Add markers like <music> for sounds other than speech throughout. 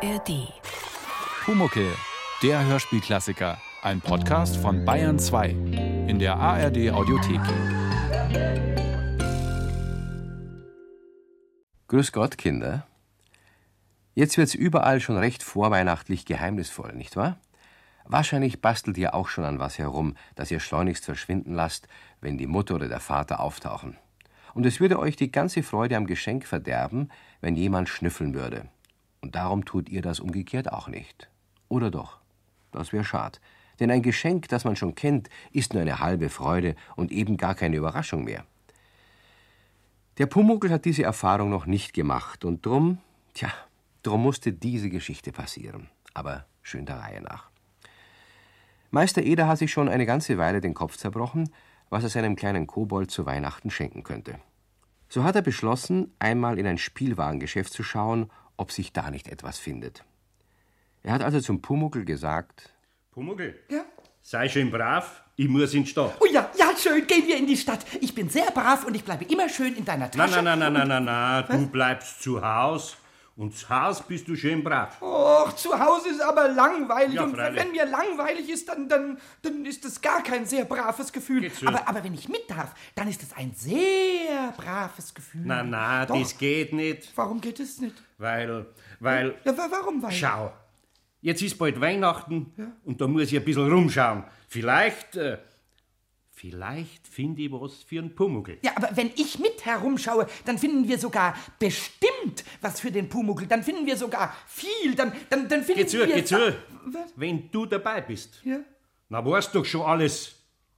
ARD. Pumuckel, der Hörspielklassiker. Ein Podcast von Bayern 2 in der ARD Audiothek. Grüß Gott, Kinder. Jetzt wird's überall schon recht vorweihnachtlich geheimnisvoll, nicht wahr? Wahrscheinlich bastelt ihr auch schon an was herum, das ihr schleunigst verschwinden lasst, wenn die Mutter oder der Vater auftauchen. Und es würde euch die ganze Freude am Geschenk verderben, wenn jemand schnüffeln würde. Und darum tut ihr das umgekehrt auch nicht. Oder doch? Das wäre schad. Denn ein Geschenk, das man schon kennt, ist nur eine halbe Freude und eben gar keine Überraschung mehr. Der Pumuckl hat diese Erfahrung noch nicht gemacht und drum, tja, drum musste diese Geschichte passieren. Aber schön der Reihe nach. Meister Eder hat sich schon eine ganze Weile den Kopf zerbrochen, was er seinem kleinen Kobold zu Weihnachten schenken könnte. So hat er beschlossen, einmal in ein Spielwarengeschäft zu schauen, ob sich da nicht etwas findet. Er hat also zum Pumuckl gesagt: Pumuckl, Ja? sei schön brav, ich muss in die Stadt. Oh ja, ja, schön, gehen wir in die Stadt. Ich bin sehr brav und ich bleibe immer schön in deiner Na, Tasche. na, na, na, na, na, na, du bleibst zu Haus und zu Haus bist du schön brav. Och, zu Hause ist aber langweilig. Ja, und wenn mir langweilig ist, dann, dann, dann ist es gar kein sehr braves Gefühl. Aber, aber wenn ich mit darf, dann ist es ein sehr braves Gefühl. Na, na, Doch. das geht nicht, Warum geht es nicht? weil, weil, Ja, wa- warum? Weil schau, jetzt ist bald Weihnachten und da muss ich ein bisschen rumschauen. Vielleicht, äh, vielleicht finde ich was für einen Pumuckl. Ja, aber wenn ich mit herumschaue, dann finden wir sogar bestimmt was für den Pumuckl. Dann finden wir sogar viel. Dann, dann, dann finden Geh zu, wir... geh zu. Wenn du dabei bist, Ja? na weißt doch schon alles.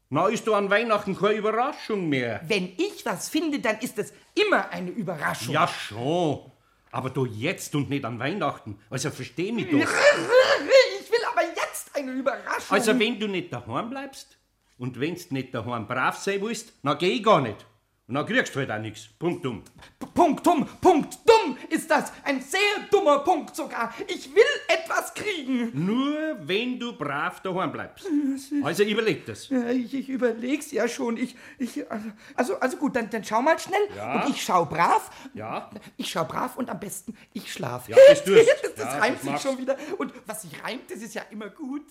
Na ist doch an Weihnachten keine Überraschung mehr. Wenn ich was finde, dann ist es immer eine Überraschung. Ja, schon. Aber doch jetzt und nicht an Weihnachten. Also versteh mich doch. <laughs> Ich will aber jetzt eine Überraschung. Also wenn du nicht daheim bleibst und wenn's nicht daheim brav sein willst, dann geh ich gar nicht. Und dann kriegst du halt auch nichts. Punktum. Punktum, Punkt, dumm ist das. Ein sehr dummer Punkt sogar. Ich will etwas kriegen. Nur wenn du brav daheim bleibst. Also überleg das. Ja, ich, ich überleg's ja schon. Ich, ich, also, also gut, dann, dann schau mal schnell. Ja. Und ich schau brav. Ja. Ich schau brav und am besten ich schlafe. Ja, das <laughs> das das Ja, reimt das sich schon wieder. Und was sich reimt, das ist ja immer gut.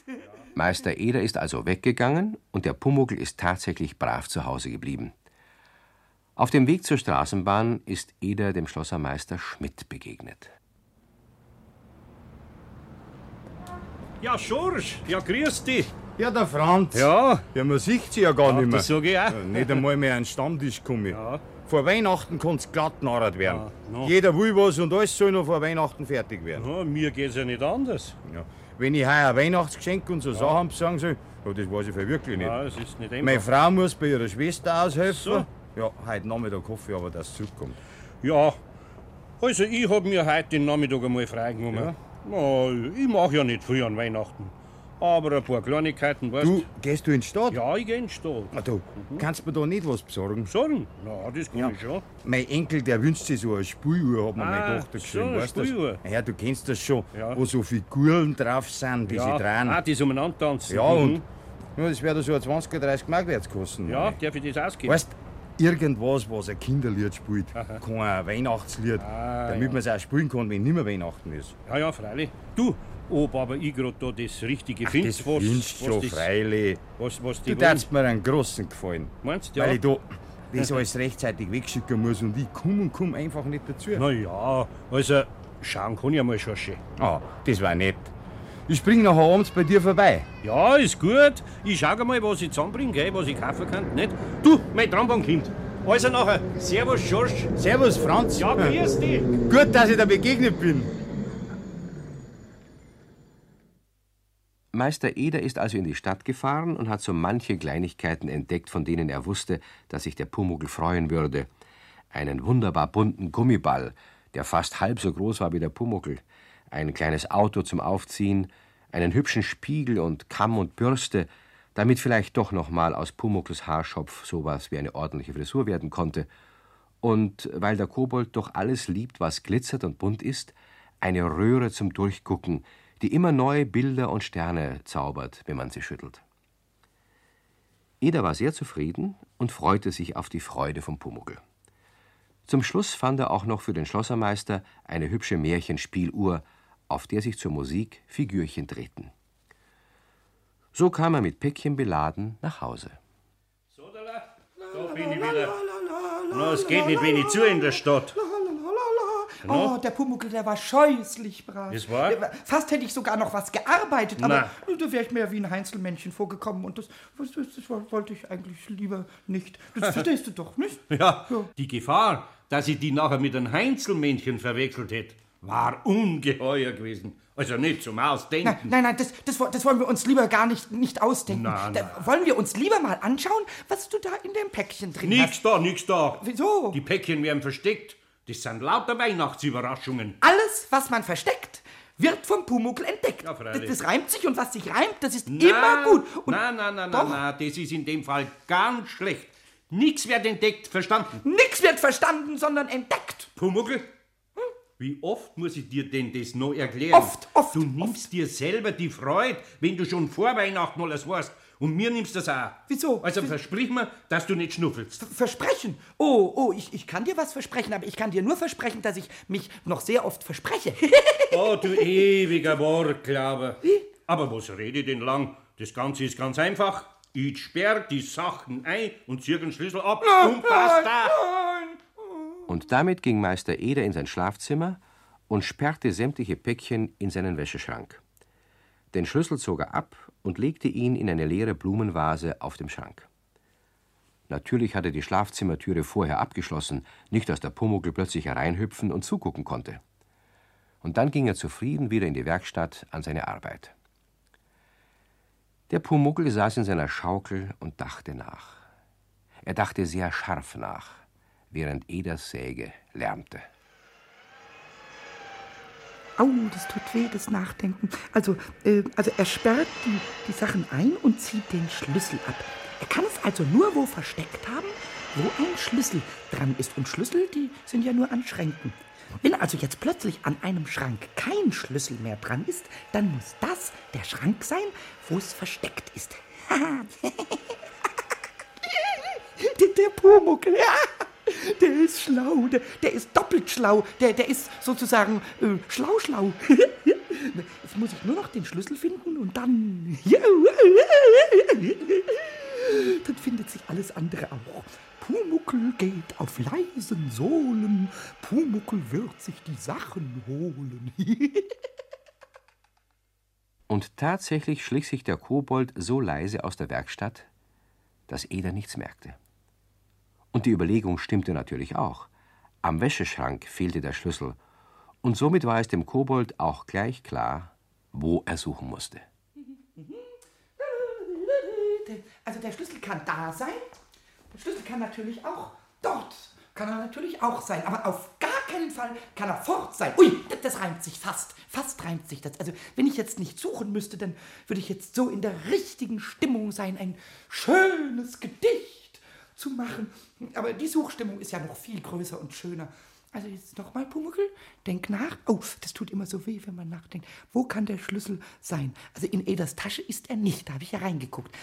Meister Eder ist also weggegangen und der Pumuckl ist tatsächlich brav zu Hause geblieben. Auf dem Weg zur Straßenbahn ist Eder dem Schlossermeister Schmidt begegnet. Ja, Schorsch. Ja, grüß dich. Ja, der Franz. Ja. Ja, man sieht sie ja gar nicht mehr. Das sag ich auch. Ja, nicht einmal mehr an den Stammtisch komme. Ja. Vor Weihnachten kann's glatt narrt werden. Ja, no. Jeder will was und alles soll noch vor Weihnachten fertig werden. Ja, mir geht's ja nicht anders. Ja. Wenn ich heuer ein Weihnachtsgeschenk und so Sachen besorgen soll, ja, das weiß ich für wirklich nicht. Ja, das ist nicht Meine. Frau muss bei ihrer Schwester aushelfen. So. Ja, heute Nachmittag hoffe ich aber, dass es zurückkommt. Ja, also ich hab mir heute den Nachmittag einmal freigenommen. Ja. ich mach ja nicht viel an Weihnachten. Aber ein paar Kleinigkeiten, weißt Du, gehst du in die Stadt? Ja, ich geh in die Stadt. Na, du, kannst mir da nicht was besorgen? Sagen? Na, das kann ich schon. Mein Enkel, der wünscht sich so eine Spieluhr, hat mir Ah, meine Tochter so geschrieben. eine weißt du? Spieluhr. Ja, du kennst das schon, Ja. wo so Figuren drauf sind, die ja. sie drehen. Ah, das umeinander tanzen. Ja, Mhm. und ja, das wäre so ein 20, 30 Mark wert kosten. Ja, darf ich das ausgeben? Weißt irgendwas, was ein Kinderlied spielt, kein Weihnachtslied, Ah, damit ja. man es auch spielen kann, wenn nicht mehr Weihnachten ist. Ja, ja, freilich. Du, ob aber ich grad da das Richtige finde, das findest du schon, das, freilich. was, was die Du darfst mir einen großen gefallen. Meinst du, Weil ja? ich da <laughs> das alles rechtzeitig wegschicken muss und ich komm und komm einfach nicht dazu. Na ja, also schauen kann ich einmal schon schön. Ah, das war nett. Ich spring nachher abends bei dir vorbei. Ja, ist gut. Ich schau mal, was ich zusammenbringe, gell, was ich kaufen kann. Nicht? Du, mein Traumbahnkind. Also nachher. Servus, Schorsch. Servus, Franz. Ja, grüß dich. Gut, dass ich da begegnet bin. Meister Eder ist also in die Stadt gefahren und hat so manche Kleinigkeiten entdeckt, von denen er wusste, dass sich der Pumuckl freuen würde. Einen wunderbar bunten Gummiball, der fast halb so groß war wie der Pumuckl, ein kleines Auto zum Aufziehen, einen hübschen Spiegel und Kamm und Bürste, damit vielleicht doch noch mal aus Pumuckls Haarschopf sowas wie eine ordentliche Frisur werden konnte. Und weil der Kobold doch alles liebt, was glitzert und bunt ist, eine Röhre zum Durchgucken, die immer neue Bilder und Sterne zaubert, wenn man sie schüttelt. Eder war sehr zufrieden und freute sich auf die Freude vom Pumuckl. Zum Schluss fand er auch noch für den Schlossermeister eine hübsche Märchenspieluhr, auf der sich zur Musik Figürchen drehten. So kam er mit Päckchen beladen nach Hause. So, da, da bin ich wieder. Na, es geht nicht wenig zu in der Stadt. Oh, der Pumuckl, der war scheußlich brav. Das war? Fast hätte ich sogar noch was gearbeitet, aber Na. da wäre ich mir wie ein Heinzelmännchen vorgekommen und das, das, das, das wollte ich eigentlich lieber nicht. Das <laughs> verstehst du doch, nicht? Ja, die Gefahr, dass ich die nachher mit einem Heinzelmännchen verwechselt hätte, war ungeheuer gewesen. Also nicht zum Ausdenken. Nein, nein, nein das, das, das wollen wir uns lieber gar nicht, nicht ausdenken. Na, Da wollen wir uns lieber mal anschauen, was du da in dem Päckchen drin hast. Nix da, nix da. Wieso? Die Päckchen werden versteckt. Das sind lauter Weihnachtsüberraschungen. Alles, was man versteckt, wird vom Pumuckl entdeckt. Ja, das, das reimt sich und was sich reimt, das ist immer gut. Und Nein, nein, nein, nein, nein, das ist in dem Fall ganz schlecht. Nix wird entdeckt, verstanden? Nix wird verstanden, sondern entdeckt. Pumuckl? Wie oft muss ich dir denn das noch erklären? Oft, oft, Du nimmst dir selber die Freude, wenn du schon vor Weihnachten alles weißt. Und mir nimmst das auch. Wieso? Also versprich mir, dass du nicht schnuffelst. Versprechen? Oh, oh, ich, ich kann dir was versprechen, aber ich kann dir nur versprechen, dass ich mich noch sehr oft verspreche. <laughs> Oh, du ewiger Wortglauber. Aber was rede ich denn lang? Das Ganze ist ganz einfach. Ich sperr die Sachen ein und zieh den Schlüssel ab und basta. Und damit ging Meister Eder in sein Schlafzimmer und sperrte sämtliche Päckchen in seinen Wäscheschrank. Den Schlüssel zog er ab und legte ihn in eine leere Blumenvase auf dem Schrank. Natürlich hatte die Schlafzimmertüre vorher abgeschlossen, nicht dass der Pumuckl plötzlich hereinhüpfen und zugucken konnte. Und dann ging er zufrieden wieder in die Werkstatt an seine Arbeit. Der Pumuckl saß in seiner Schaukel und dachte nach. Er dachte sehr scharf nach, während Eders Säge lärmte. Au, das tut weh, das Nachdenken. Also, äh, also er sperrt die, die Sachen ein und zieht den Schlüssel ab. Er kann es also nur wo versteckt haben, wo ein Schlüssel dran ist. Und Schlüssel, die sind ja nur an Schränken. Wenn also jetzt plötzlich an einem Schrank kein Schlüssel mehr dran ist, dann muss das der Schrank sein, wo es versteckt ist. <laughs> der, der Pumuckl. Der ist schlau, der, der ist doppelt schlau, der, der ist sozusagen äh, schlau, schlau. <laughs> Jetzt muss ich nur noch den Schlüssel finden und dann. <laughs> Dann findet sich alles andere auch. Pumuckl geht auf leisen Sohlen, Pumuckl wird sich die Sachen holen. <laughs> Und tatsächlich schlich sich der Kobold so leise aus der Werkstatt, dass Eder nichts merkte. Und die Überlegung stimmte natürlich auch. Am Wäscheschrank fehlte der Schlüssel, und somit war es dem Kobold auch gleich klar, wo er suchen musste. Also der Schlüssel kann da sein. Der Schlüssel kann natürlich auch dort. Kann er natürlich auch sein. Aber auf gar keinen Fall kann er fort sein. Ui, das, das reimt sich fast. Fast reimt sich das. Also wenn ich jetzt nicht suchen müsste, dann würde ich jetzt so in der richtigen Stimmung sein, ein schönes Gedicht zu machen. Aber die Suchstimmung ist ja noch viel größer und schöner. Also jetzt nochmal, Pumuckl, denk nach. Oh, das tut immer so weh, wenn man nachdenkt. Wo kann der Schlüssel sein? Also in Eders Tasche ist er nicht, da habe ich ja reingeguckt.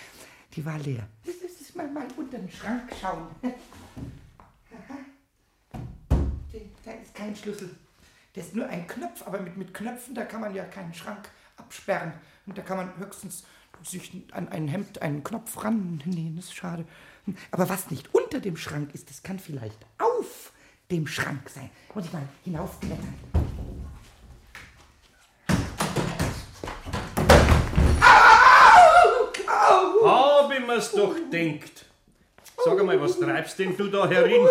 Die war leer. Das ist mal, mal unter den Schrank schauen. <laughs> Da ist kein Schlüssel. Der ist nur ein Knopf, aber mit, mit Knöpfen, da kann man ja keinen Schrank absperren. Und da kann man höchstens sich an ein Hemd einen Knopf rannähen. Das ist schade. Aber was nicht unter dem Schrank ist, das kann vielleicht auf dem Schrank sein. Muss ich mal hinaufklettern. Hab ich mir's doch denkt. Sag einmal, was treibst denn du da herin?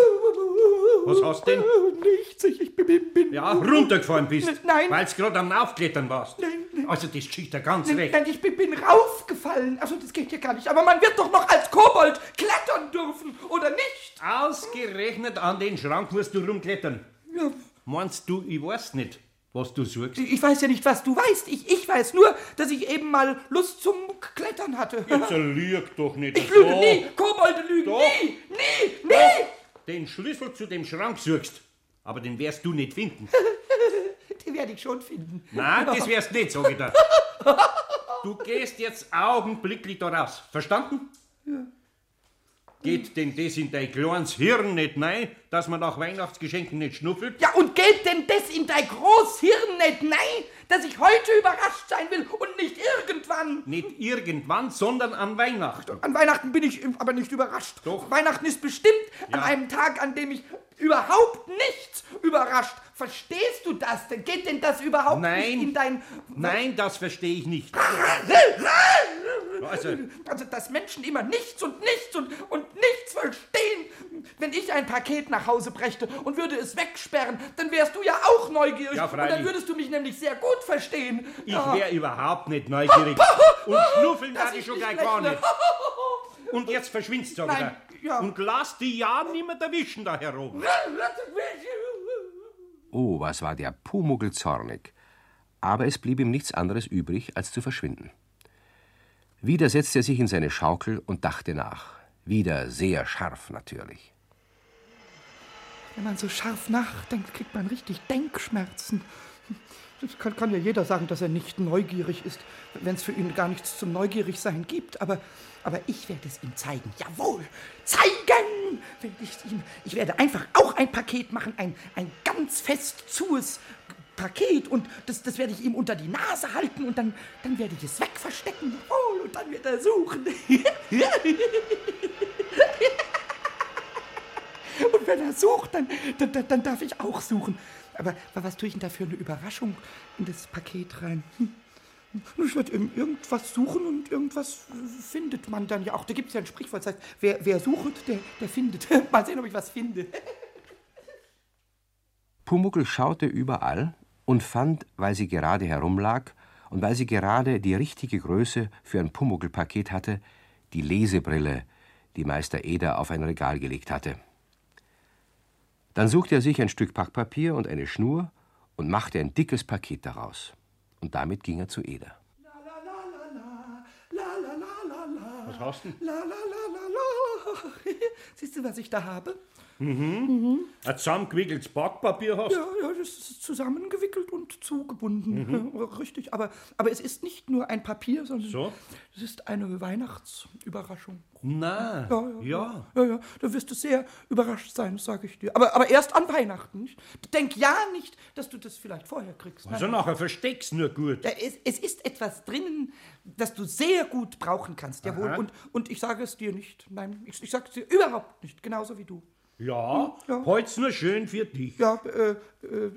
Was hast denn? Nichts, ich bin, bin Ja, runtergefallen bist. Nein. Weil's gerade am Aufklettern warst. Nein, Also, das schickt er ganz Nein, recht. nein, ich bin, bin raufgefallen. Also das geht ja gar nicht. Aber man wird doch noch als Kobold klettern dürfen, oder nicht? Ausgerechnet an den Schrank musst du rumklettern. Ja, Meinst du, ich weiß nicht, was du suchst? ich weiß ja nicht, was du weißt. Ich, ich weiß nur, dass ich eben mal Lust zum Klettern hatte. Jetzt lüg doch nicht Ich lüge nie. Kobolde lügen Doch. nie. Nie. Nie. Den Schlüssel zu dem Schrank suchst. Aber den wirst du nicht finden. <laughs> Werde ich schon finden. Nein, das wirst nicht, sag ich dir. <laughs> Du gehst jetzt augenblicklich da raus. Verstanden? Geht denn das in dein kleines Hirn nicht nein, dass man nach Weihnachtsgeschenken nicht schnuffelt? Ja, und geht denn das in dein Großhirn nicht nein, dass ich heute überrascht sein will und nicht irgendwann? Nicht irgendwann, sondern an Weihnachten. An Weihnachten bin ich aber nicht überrascht. Doch. Weihnachten ist bestimmt an Ja. einem Tag, an dem ich überhaupt nichts überrascht. Verstehst du das denn? Geht denn das überhaupt Nein. nicht in dein... Nein, das verstehe ich nicht. Also, Also, dass Menschen immer nichts und nichts und, und nichts verstehen. Wenn ich ein Paket nach Hause brächte und würde es wegsperren, dann wärst du ja auch neugierig. Ja, und freilich. dann würdest du mich nämlich sehr gut verstehen. ich Ja. wäre überhaupt nicht neugierig. <laughs> Und schnuffeln darf ich schon gleich gar nicht. Und jetzt verschwindst du Nein, wieder. ja. Und lass die ja niemand erwischen da herum. Oh, was war der Pumuckl zornig. Aber es blieb ihm nichts anderes übrig, als zu verschwinden. Wieder setzte er sich in seine Schaukel und dachte nach. Wieder sehr scharf natürlich. Wenn man so scharf nachdenkt, kriegt man richtig Denkschmerzen. Das kann, kann ja jeder sagen, dass er nicht neugierig ist, wenn es für ihn gar nichts zum Neugierigsein gibt. Aber, aber ich werde es ihm zeigen. Jawohl, zeigen! Werde ich, ihm, ich werde einfach auch ein Paket machen, ein, ein ganz fest zues Paket. Und das, das werde ich ihm unter die Nase halten und dann, dann werde ich es wegverstecken. Jawohl, und dann wird er suchen. Und wenn er sucht, dann, dann, dann, darf ich auch suchen. Aber, was tue ich denn da für eine Überraschung in das Paket rein? Hm. Ich werde irgendwas suchen und irgendwas findet man dann ja auch. Da gibt es ja ein Sprichwort, das heißt, wer, wer sucht, der, der findet. <laughs> Mal sehen, ob ich was finde. Pumuckl schaute überall und fand, weil sie gerade herumlag und weil sie gerade die richtige Größe für ein Pumuckl-Paket hatte, die Lesebrille, die Meister Eder auf ein Regal gelegt hatte. Dann suchte er sich ein Stück Packpapier und eine Schnur und machte ein dickes Paket daraus. Und damit ging er zu Eder. Was hast du denn? La, la, la, la, la. <laughs> Siehst du, was ich da habe? Ein zusammengewickeltes Backpapier hast? Ja, ja, das ist zusammengewickelt und zugebunden. Ja, <laughs> richtig, aber, aber es ist nicht nur ein Papier, sondern So? Es ist eine Weihnachtsüberraschung. Nein. Ja, ja, Ja. ja, ja, da wirst du sehr überrascht sein, sage ich dir. Aber, aber erst an Weihnachten. Nicht? Denk ja nicht, dass du das vielleicht vorher kriegst. Also nachher versteckst nur gut. Ja, es, es ist etwas drinnen, das du sehr gut brauchen kannst, jawohl. Aha. Und, und ich sage es dir nicht. Nein, ich, ich sage es dir überhaupt nicht, genauso wie du. Ja, Ja. heut's nur schön für dich. Ja, äh, äh, äh,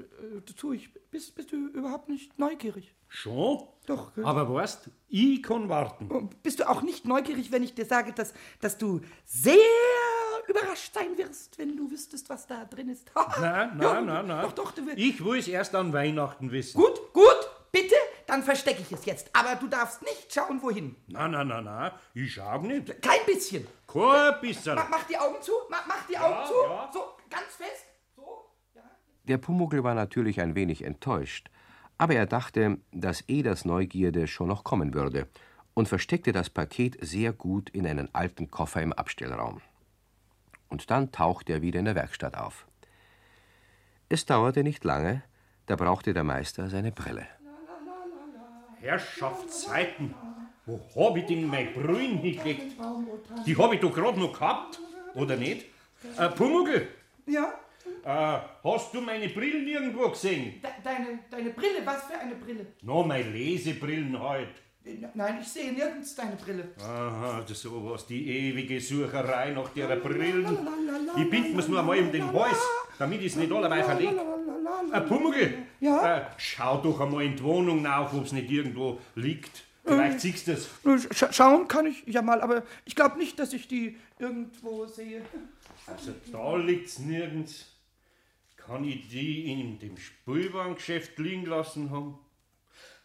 tue ich. Bist, bist du überhaupt nicht neugierig? Schon? Doch. äh, Aber weißt, ich kann warten. Bist du auch nicht neugierig, wenn ich dir sage, dass, dass du sehr überrascht sein wirst, wenn du wüsstest, was da drin ist? Nein, Ja, nein, nein, nein. Doch, doch, du willst. Ich will es erst an Weihnachten wissen. Gut, gut, bitte, dann verstecke ich es jetzt. Aber du darfst nicht schauen, wohin. Nein, nein, nein, nein, ich schau nicht. Kein bisschen. Bisschen. Mach, mach die Augen zu, mach, mach die Augen zu. ja. So, ganz fest. So, ja. Der Pumuckl war natürlich ein wenig enttäuscht, aber er dachte, dass Eders Neugierde schon noch kommen würde und versteckte das Paket sehr gut in einen alten Koffer im Abstellraum. Und dann tauchte er wieder in der Werkstatt auf. Es dauerte nicht lange, da brauchte der Meister seine Brille. Herrschaftszeiten. Wo hab ich denn mein Brühen hingelegt? Die hab ich doch gerade noch gehabt, oder nicht? Äh, Pumuckl, Ja, äh, hast du meine Brillen irgendwo gesehen? de, deine, deine Brille, was für eine Brille? No, meine Lesebrillen halt. Nein, ich sehe nirgends deine Brille. Aha, das ist sowas, die ewige Sucherei nach der Brillen. Ich bind mir's nur einmal um den Hals, damit ich's nicht allerweil verleg. Äh, Pumuckl, Ja? äh, schau doch einmal in die Wohnung nach, ob's nicht irgendwo liegt. Vielleicht siehst du's. Sch schauen kann ich ja mal, aber ich glaube nicht, dass ich die irgendwo sehe. Also da liegt's nirgends. Kann ich die in dem Spülwarengeschäft liegen lassen haben?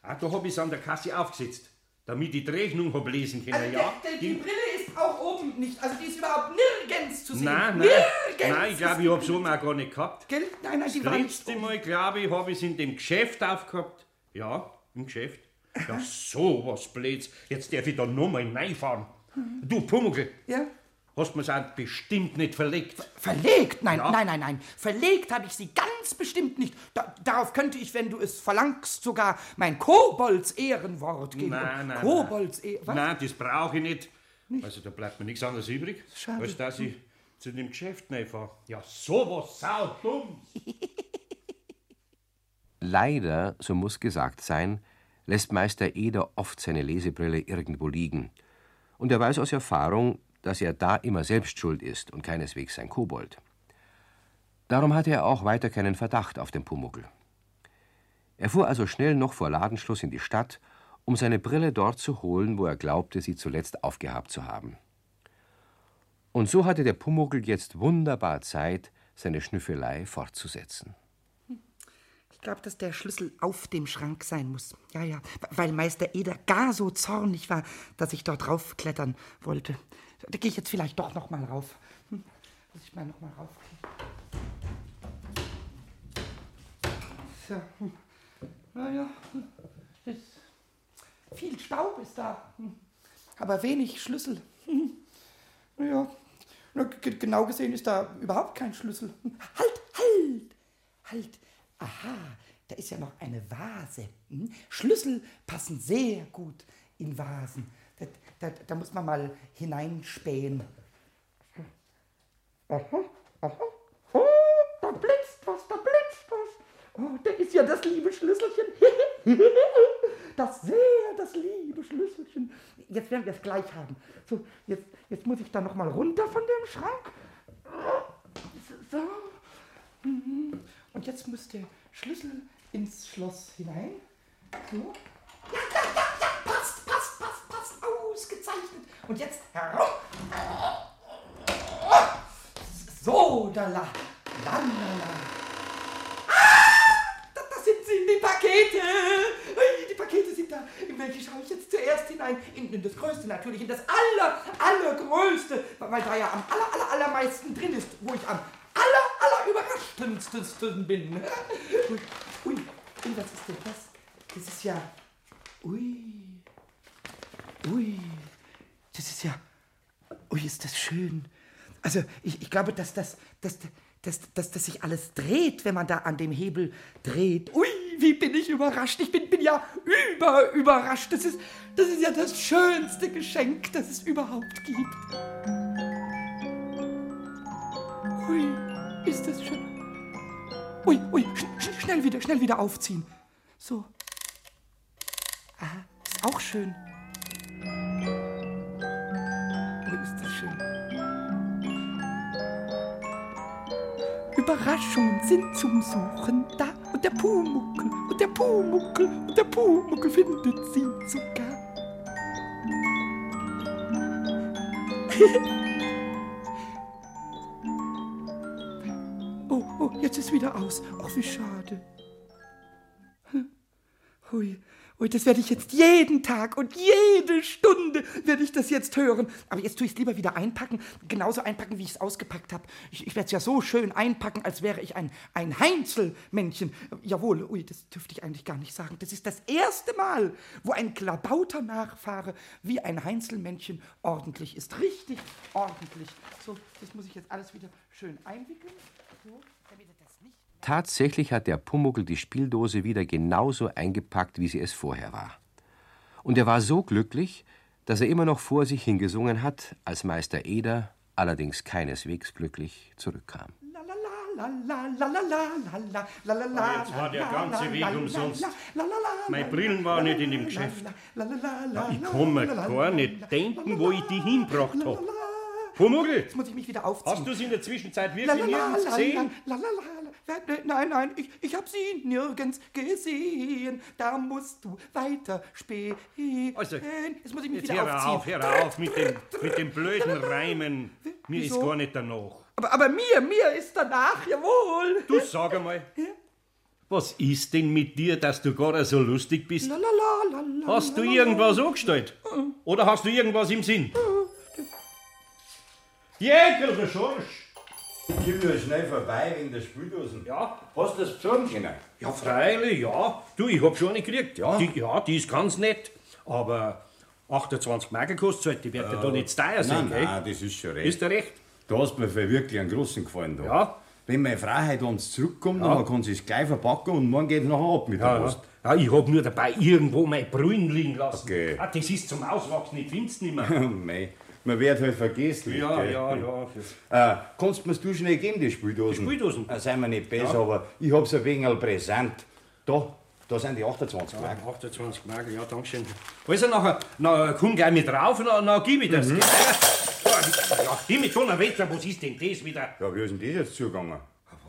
Ah, da hab ich's an der Kasse aufgesetzt, damit ich die Rechnung hab lesen können, Also, ja? die, die Brille ist auch oben nicht, also die ist überhaupt nirgends zu sehen. Nein, nein, Nirgends. nein, ich glaube, ich hab's oben auch gar nicht gehabt. Gell? Nein, nein, die Das war nicht letzte. Mal, glaube ich, habe ich es in dem Geschäft aufgehabt. Ja, im Geschäft. Ja, so was Blöds. Jetzt darf ich da nochmal reinfahren. Du, Pumuckl, Ja? hast mir's auch bestimmt nicht verlegt. Verlegt? Nein, Ja. nein, nein, nein. Verlegt habe ich sie ganz bestimmt nicht. Da, darauf könnte ich, wenn du es verlangst, sogar mein Kobolds Ehrenwort geben. Nein, nein, Kobolds Ehrenwort. Nein, das brauche ich nicht. Also da bleibt mir nichts anderes übrig, Schade. als dass ich zu dem Geschäft fahre. Ja, sowas saudumm. Leider, so muss gesagt sein, lässt Meister Eder oft seine Lesebrille irgendwo liegen. Und er weiß aus Erfahrung, dass er da immer selbst schuld ist und keineswegs sein Kobold. Darum hatte er auch weiter keinen Verdacht auf den Pumuckl. Er fuhr also schnell noch vor Ladenschluss in die Stadt, um seine Brille dort zu holen, wo er glaubte, sie zuletzt aufgehabt zu haben. Und so hatte der Pumuckl jetzt wunderbar Zeit, seine Schnüffelei fortzusetzen. Glaube, dass der Schlüssel auf dem Schrank sein muss. Ja, ja, weil Meister Eder gar so zornig war, dass ich dort raufklettern wollte. Da gehe ich jetzt vielleicht doch noch mal rauf. Hm, Muss ich mal noch mal raufgehen. So. hm. Naja, hm, viel Staub ist da, hm. aber wenig Schlüssel. Naja, na, ge- genau gesehen ist da überhaupt kein Schlüssel. Halt, halt, halt. Aha, da ist ja noch eine Vase. Hm? Schlüssel passen sehr gut in Vasen. Da, da, da muss man mal hineinspähen. Aha, aha. Oh, da blitzt was, da blitzt was. Oh, da ist ja das liebe Schlüsselchen. <laughs> Das sehr, das liebe Schlüsselchen. Jetzt werden wir es gleich haben. So, jetzt, jetzt muss ich da noch mal runter von dem Schrank. So. Mhm. Und jetzt muss der Schlüssel ins Schloss hinein. So. Ja, ja, ja, ja, passt, passt, passt, passt. Ausgezeichnet. Und jetzt heraus. So, da la, la, la, la. Ah, da, sind sie, die Pakete. Die Pakete sind da. In welche schaue ich jetzt zuerst hinein? In, in das Größte natürlich, in das aller, allergrößte, weil da ja am aller, aller, allermeisten drin ist, wo ich am bin. Ui, ui, was ist denn das? Das ist ja, ui, ui, das ist ja, ui, ist das schön. Also ich, ich glaube, dass das, dass, dass, dass, dass sich alles dreht, wenn man da an dem Hebel dreht. Ui, wie bin ich überrascht. Ich bin, bin ja über überrascht. Das ist, das ist ja das schönste Geschenk, das es überhaupt gibt. Ui, ist das schön. Ui, ui, sch sch schnell wieder, schnell wieder aufziehen. So. Aha, ist auch schön. Ui, ist das schön. Überraschungen sind zum Suchen da und der Pumuckel und der Pumuckel und der Pumuckel findet sie sogar. <laughs> jetzt ist wieder aus. Ach, wie schade. Hm. Hui, hui, das werde ich jetzt jeden Tag und jede Stunde werde ich das jetzt hören. Aber jetzt tue ich es lieber wieder einpacken, genauso einpacken, wie ich es ausgepackt habe. Ich, ich werde es ja so schön einpacken, als wäre ich ein, ein Heinzelmännchen. Jawohl, ui, das dürfte ich eigentlich gar nicht sagen. Das ist das erste Mal, wo ein Klabauter Nachfahre wie ein Heinzelmännchen ordentlich ist. Richtig ordentlich. So, das muss ich jetzt alles wieder schön einwickeln. So, damit er das nicht... Tatsächlich hat der Pumuckl die Spieldose wieder genauso eingepackt, wie sie es vorher war. Und er war so glücklich, dass er immer noch vor sich hingesungen hat, als Meister Eder, allerdings keineswegs glücklich, zurückkam. Aber jetzt war der ganze Weg umsonst. Meine Brillen waren nicht in dem Geschäft. Ich kann mir gar nicht denken, wo ich die hinbracht habe. Pumuckl, Jetzt muss ich mich wieder aufziehen. hast du sie in der Zwischenzeit wirklich nirgends gesehen? Nein, nein, ich, ich habe sie nirgends gesehen. Da musst du weiter spähen. Also, Jetzt muss ich mich Jetzt wieder hör aufziehen. auf, hör auf mit dem, mit dem blöden Reimen. Mir ist Wieso? gar nicht danach. Aber, aber mir, mir ist danach, jawohl. Du sag einmal, was ist denn mit dir, dass du gerade so lustig bist? La, la, la, Hast du irgendwas angestellt? Oder hast du irgendwas im Sinn? Jägerl, der Schorsch! Gib nur schnell vorbei wegen der Spüldosen. Ja, Hast du das besorgen können? ja, freilich, ja. Du, ich hab schon eine gekriegt. Ja? Die, ja, die ist ganz nett. Aber 28 Mark kostet halt, die wird ja da nicht zu teuer sein, Nein, gell? nein, das ist schon recht. Ist der recht? Da hast mir für wirklich einen großen Gefallen da. Ja. Wenn meine Frau heute abends zurückkommt, Ja. dann kann sie es gleich verpacken und morgen geht es nachher ab mit Ja, der. Post. ja, ich hab nur dabei irgendwo mein Brühen liegen lassen. Okay. Ah, das ist zum Auswachsen, ich find's nicht mehr. <laughs> Mei. Man wird halt vergesslich. Ja, gell? ja, ja. Äh, kannst du mir's du schnell geben, die Spieldosen? Die Spieldosen? Äh, seien wir nicht besser, aber ich hab's ein wenig präsent. Da, da sind die 28 Mark. 28 Mark, ja, danke schön. Also nachher, na, komm gleich mit drauf und dann, dann gib ich das. Ja, ja, gib mit so einer Wetter, was ist denn das wieder? Ja, wie ist denn das jetzt zugegangen?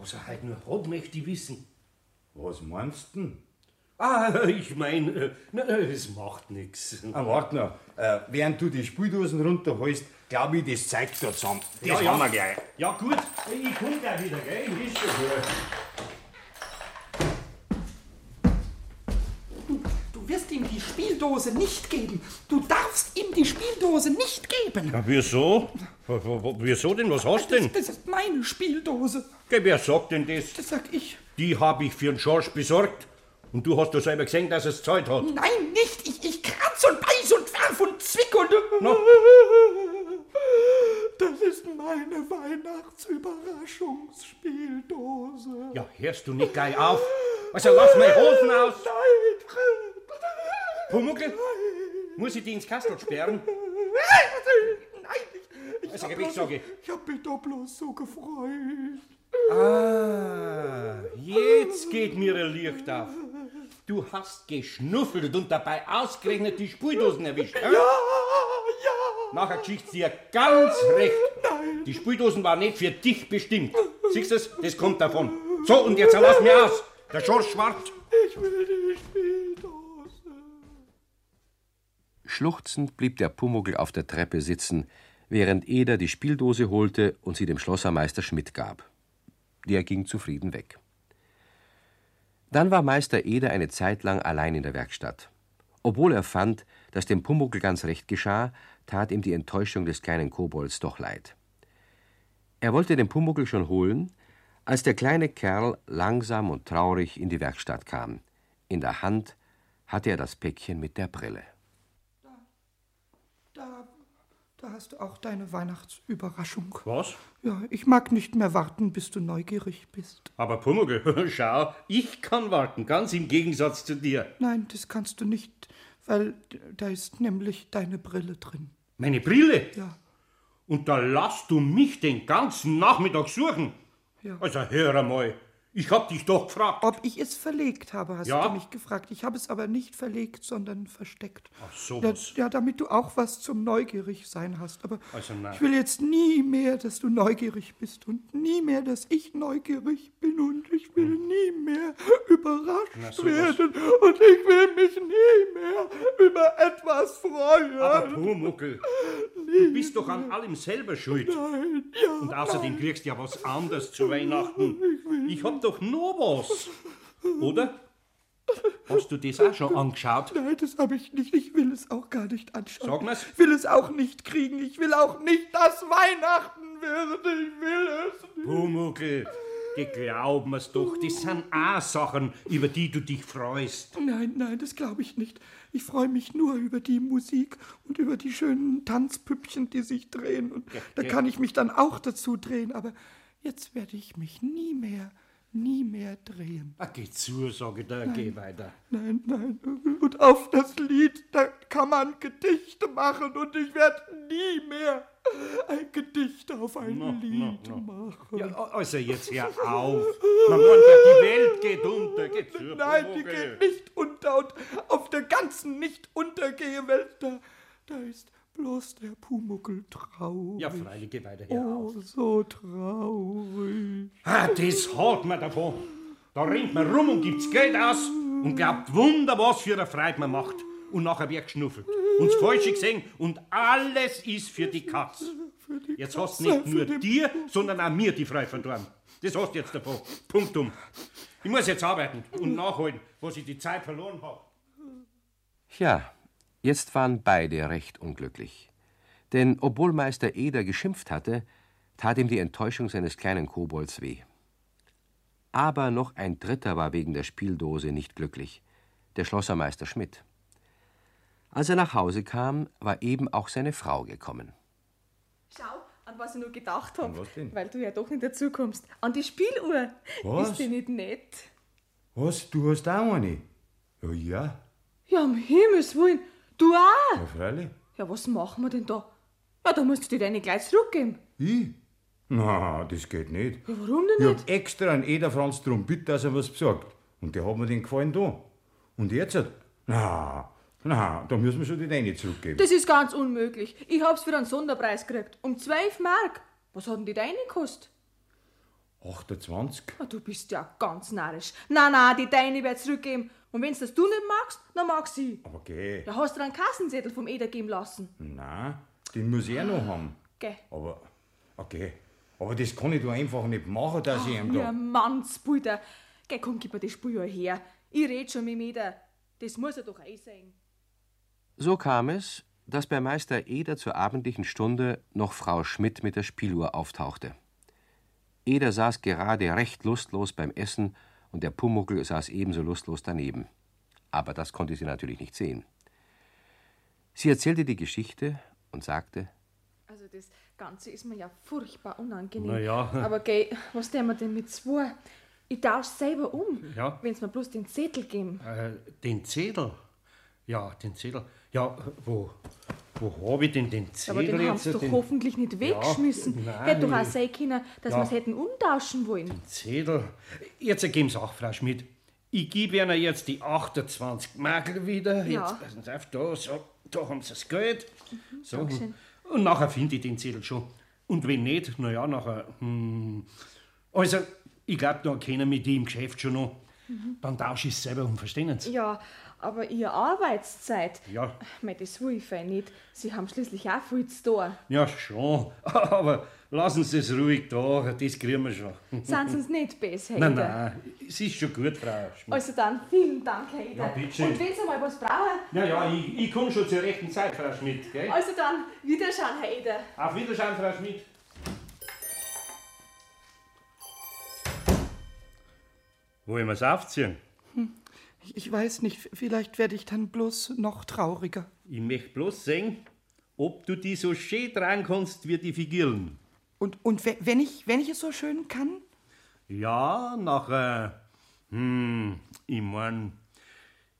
Was er halt nur hat, möchte ich wissen. Was meinst du denn? Ah, ich mein, na, es macht nix. Ah, warte noch. Äh, während du die Spieldosen runterholst, glaube ich, das zeigt da zusammen. Das Ja, ja. haben wir gleich. Ja gut, ich komm gleich wieder, gell? Ist schon gut. Du wirst ihm die Spieldose nicht geben. Du darfst ihm die Spieldose nicht geben. Ja, wieso? Wieso denn? Was hast du denn? Das ist meine Spieldose. Geh, Wer sagt denn das? Das sag ich. Die habe ich für den Schorsch besorgt. Und du hast doch selber gesehen, dass es Zeit hat. Nein, nicht. Ich, ich kratz und beiß und werf und zwick und... No. Das ist meine Weihnachtsüberraschungsspieldose. Ja, hörst du nicht gleich auf? Also lass meine Hosen aus. Nein. Pumuckl, muss ich die ins Kastel sperren? Nein, ich, ich, Also, hab bloß- sage. ich hab mich doch bloß so gefreut. Ah, jetzt geht mir ein Licht auf. Du hast geschnuffelt und dabei ausgerechnet die Spüldosen erwischt. Ja, ja. Nachher Geschichte dir ganz recht. Die Spüldosen waren nicht für dich bestimmt. Siehst du das? Das kommt davon. So, und jetzt lass mich aus. Der Schorsch schwarz. Ich will die Spieldose. Schluchzend blieb der Pumuckl auf der Treppe sitzen, während Eder die Spieldose holte und sie dem Schlossermeister Schmidt gab. Der ging zufrieden weg. Dann war Meister Eder eine Zeit lang allein in der Werkstatt. Obwohl er fand, dass dem Pumuckl ganz recht geschah, tat ihm die Enttäuschung des kleinen Kobolds doch leid. Er wollte den Pumuckl schon holen, als der kleine Kerl langsam und traurig in die Werkstatt kam. In der Hand hatte er das Päckchen mit der Brille. Da, da hast du auch deine Weihnachtsüberraschung. Was? Ja, ich mag nicht mehr warten, bis du neugierig bist. Aber Pumuckl, <laughs> schau, ich kann warten, ganz im Gegensatz zu dir. Nein, das kannst du nicht, weil da ist nämlich deine Brille drin. Meine Brille? Ja, Und da lasst du mich den ganzen Nachmittag suchen? Ja. Also hör einmal, ich hab dich doch gefragt. ob ich es verlegt habe, hast Ja. du mich gefragt. Ich habe es aber nicht verlegt, sondern versteckt. Ach so Ja, was. ja, damit du auch was zum neugierig sein hast. Aber Also nein. ich will jetzt nie mehr, dass du neugierig bist und nie mehr, dass ich neugierig bin und ich will nie mehr überrascht Na, werden und ich will mich nie mehr über etwas freuen. Aber Pumuckl, du bist doch an allem selber schuld. Nein, ja, Und außerdem kriegst du ja was anderes zu Weihnachten. Ich hab doch noch was. Oder? Hast du das auch schon angeschaut? Nein, das habe ich nicht. Ich will es auch gar nicht anschauen. Sag mal's. Ich will es auch nicht kriegen. Ich will auch nicht, dass Weihnachten wird. Ich will es nicht. Pumuckl, die glauben mir's doch. Das sind auch Sachen, über die du dich freust. Nein, nein, das glaube ich nicht. Ich freue mich nur über die Musik und über die schönen Tanzpüppchen, die sich drehen. Und da ja. kann ich mich dann auch dazu drehen. Aber jetzt werde ich mich nie mehr, nie mehr drehen. Ah, geh zu, sage da, geh weiter. Nein, nein. Und auf das Lied, da kann man Gedichte machen und ich werde nie mehr ein Gedicht auf ein na, Lied na. machen. Ja, also jetzt hör auf. Man meint die Welt geht unter. Geh zu, Nein, die geht nicht unter und auf der ganzen nicht untergehe Welt, da, da ist bloß der Pumuckel traurig. Ja, freilich, geh weiter, auf. Oh, so traurig. Ah, das hat man davon. Da rennt man rum und gibt's Geld aus und glaubt wunder, was für eine Freude man macht. Und nachher wird geschnuffelt. Und das Falsche gesehen und alles ist für die Katz. Jetzt hast du nicht Katze, nur für die- dir, sondern auch mir die Freude verdorben. Das hast du jetzt davon. Punktum. Ich muss jetzt arbeiten und nachholen, was ich die Zeit verloren habe. Ja, jetzt waren beide recht unglücklich. Denn obwohl Meister Eder geschimpft hatte, tat ihm die Enttäuschung seines kleinen Kobolds weh. Aber noch ein dritter war wegen der Spieldose nicht glücklich, der Schlossermeister Schmidt. Als er nach Hause kam, war eben auch seine Frau gekommen. Schau, an was ich nur gedacht habe. was denn? Weil du ja doch nicht dazukommst. An die Spieluhr. Was? Ist die nicht nett? Was, du hast auch eine? Ja, ja, Ja, um Himmels Willen. Du auch. ja freilich. Ja, was machen wir denn da? Ja, da musst du dir deine gleich zurückgeben. Ich? Na, das geht nicht. Ja, warum Ich denn hab nicht? extra einen Eder Franz drum bitte, dass er was besorgt. Und der hat mir den Gefallen da. Und jetzt? Na, na, da müssen wir schon die deine zurückgeben. Das ist ganz unmöglich. Ich hab's für einen Sonderpreis gekriegt. Um 12 Mark. Was hat denn die deine gekostet? 28? Ah, du bist ja ganz narrisch. Na, na, die deine werd zurückgeben. Und wenn's das du nicht magst, dann mag's ich. Aber geh. Da hast du dir einen Kassenzettel vom Eder geben lassen. Nein, den muss er noch haben. Geh. Aber, okay. Aber das kann ich da einfach nicht machen, dass ich ihm Ja, da. Mannsbuder. Geh, komm, gib mir das Spiel ja her. Ich red schon mit dem Eder. Das muss er doch einsehen. So kam es, dass bei Meister Eder zur abendlichen Stunde noch Frau Schmidt mit der Spieluhr auftauchte. Eder saß gerade recht lustlos beim Essen und der Pumuckel saß ebenso lustlos daneben. Aber das konnte sie natürlich nicht sehen. Sie erzählte die Geschichte und sagte, Also das Ganze ist mir ja furchtbar unangenehm. Na ja. Aber geh, was tun wir denn mit zwei? Ich tausch selber um, Ja. wenn's mir bloß den Zettel geben. Äh, den Zettel? Ja, den Zettel. Ja, wo, wo habe ich denn den Zettel Aber den haben sie doch den hoffentlich nicht weggeschmissen. nein, Hätte doch auch sein können, dass Ja. wir's hätten umtauschen wollen. Zettel. Jetzt geben Sie auch, Frau Schmidt. Ich gebe Ihnen jetzt die 28 Mark wieder. Ja. Jetzt passen Sie auf, da, so, da haben Sie das Geld. So. Dankeschön. Und nachher finde ich den Zettel schon. Und wenn nicht, naja, nachher. Hm. Also, ich glaube, da kennen wir die im Geschäft schon noch. Dann tausche ich es selber um, verstehen Sie? Ja, aber ihre Arbeitszeit, Ja. mei, das will ich fein nicht. Sie haben schließlich auch viel zu tun. Ja, schon. <laughs> Aber lassen Sie es ruhig da, das kriegen wir schon. <laughs> Sind Sie uns nicht besser, Nein, nein, es ist schon gut, Frau Schmidt. Also dann, vielen Dank, Herr Eder. Ja, bitteschön. Und wenn Sie mal was brauchen, Ja, ja, ich, ich komme schon zur rechten Zeit, Frau Schmidt. Gell? also dann, wiederschauen, Herr Eder. Auf Wiedersehen, Frau Schmidt. Wollen wir es aufziehen? Ich, weiß nicht, vielleicht werde ich dann bloß noch trauriger. Ich möchte bloß sehen, ob du die so schön tragen kannst wie die Figuren. Und, und we- wenn, ich, wenn ich es so schön kann? Ja, nachher. Hm, ich mein,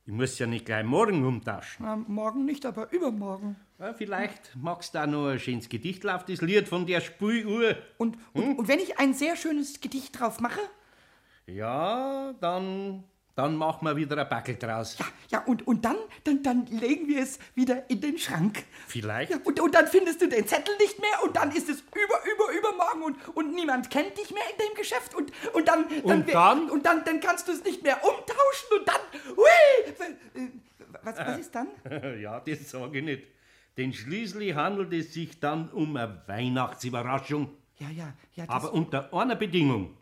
ich muss ja nicht gleich morgen umtauschen. Na, morgen nicht, aber übermorgen. Ja, vielleicht magst du auch noch ein schönes Gedicht auf das Lied von der Spuluhr. Und, und, und wenn ich ein sehr schönes Gedicht drauf mache? Ja, dann, dann machen wir wieder ein Backel draus. Ja, ja, und, und dann, dann, dann legen wir es wieder in den Schrank. Vielleicht. Ja, und, und dann findest du den Zettel nicht mehr und dann ist es über, über, übermorgen und, und niemand kennt dich mehr in dem Geschäft und, und dann, Und wir- dann? Und dann, dann kannst du es nicht mehr umtauschen und dann, hui, äh, was, was ist dann? <laughs> Ja, das sage ich nicht. Denn schließlich handelt es sich dann um eine Weihnachtsüberraschung. Ja, ja, ja. Aber unter einer Bedingung,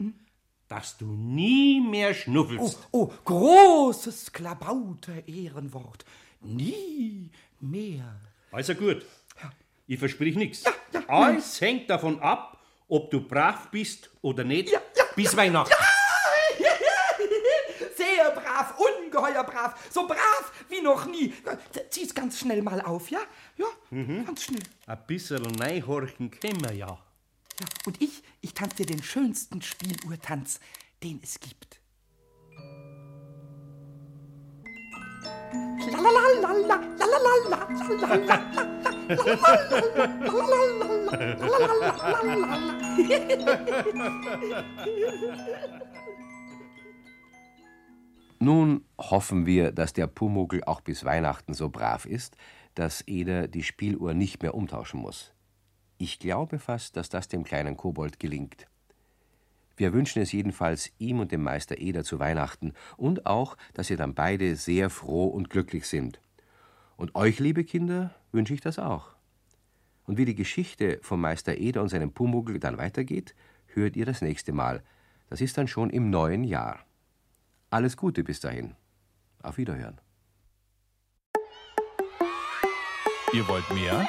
dass du nie mehr oh, schnuffelst. oh, großes Klabauter-Ehrenwort. Nie mehr. Also gut, ich versprich nichts. Alles hängt davon ab, ob du brav bist oder nicht, bis Weihnachten. <laughs> Sehr brav, ungeheuer brav, so brav wie noch nie. Zieh's ganz schnell mal auf, ja? Ja, ganz schnell. Ein bisschen reinhorchen können wir ja. Ja, und ich, ich tanze dir den schönsten Spieluhrtanz, den es gibt. Nun hoffen wir, dass der Pumuckl auch bis Weihnachten so brav ist, dass Eder die Spieluhr nicht mehr umtauschen muss. Ich glaube fast, dass das dem kleinen Kobold gelingt. Wir wünschen es jedenfalls ihm und dem Meister Eder zu Weihnachten und auch, dass ihr dann beide sehr froh und glücklich sind. Und euch, liebe Kinder, wünsche ich das auch. Und wie die Geschichte vom Meister Eder und seinem Pumuckl dann weitergeht, hört ihr das nächste Mal. Das ist dann schon im neuen Jahr. Alles Gute bis dahin. Auf Wiederhören. Ihr wollt mehr?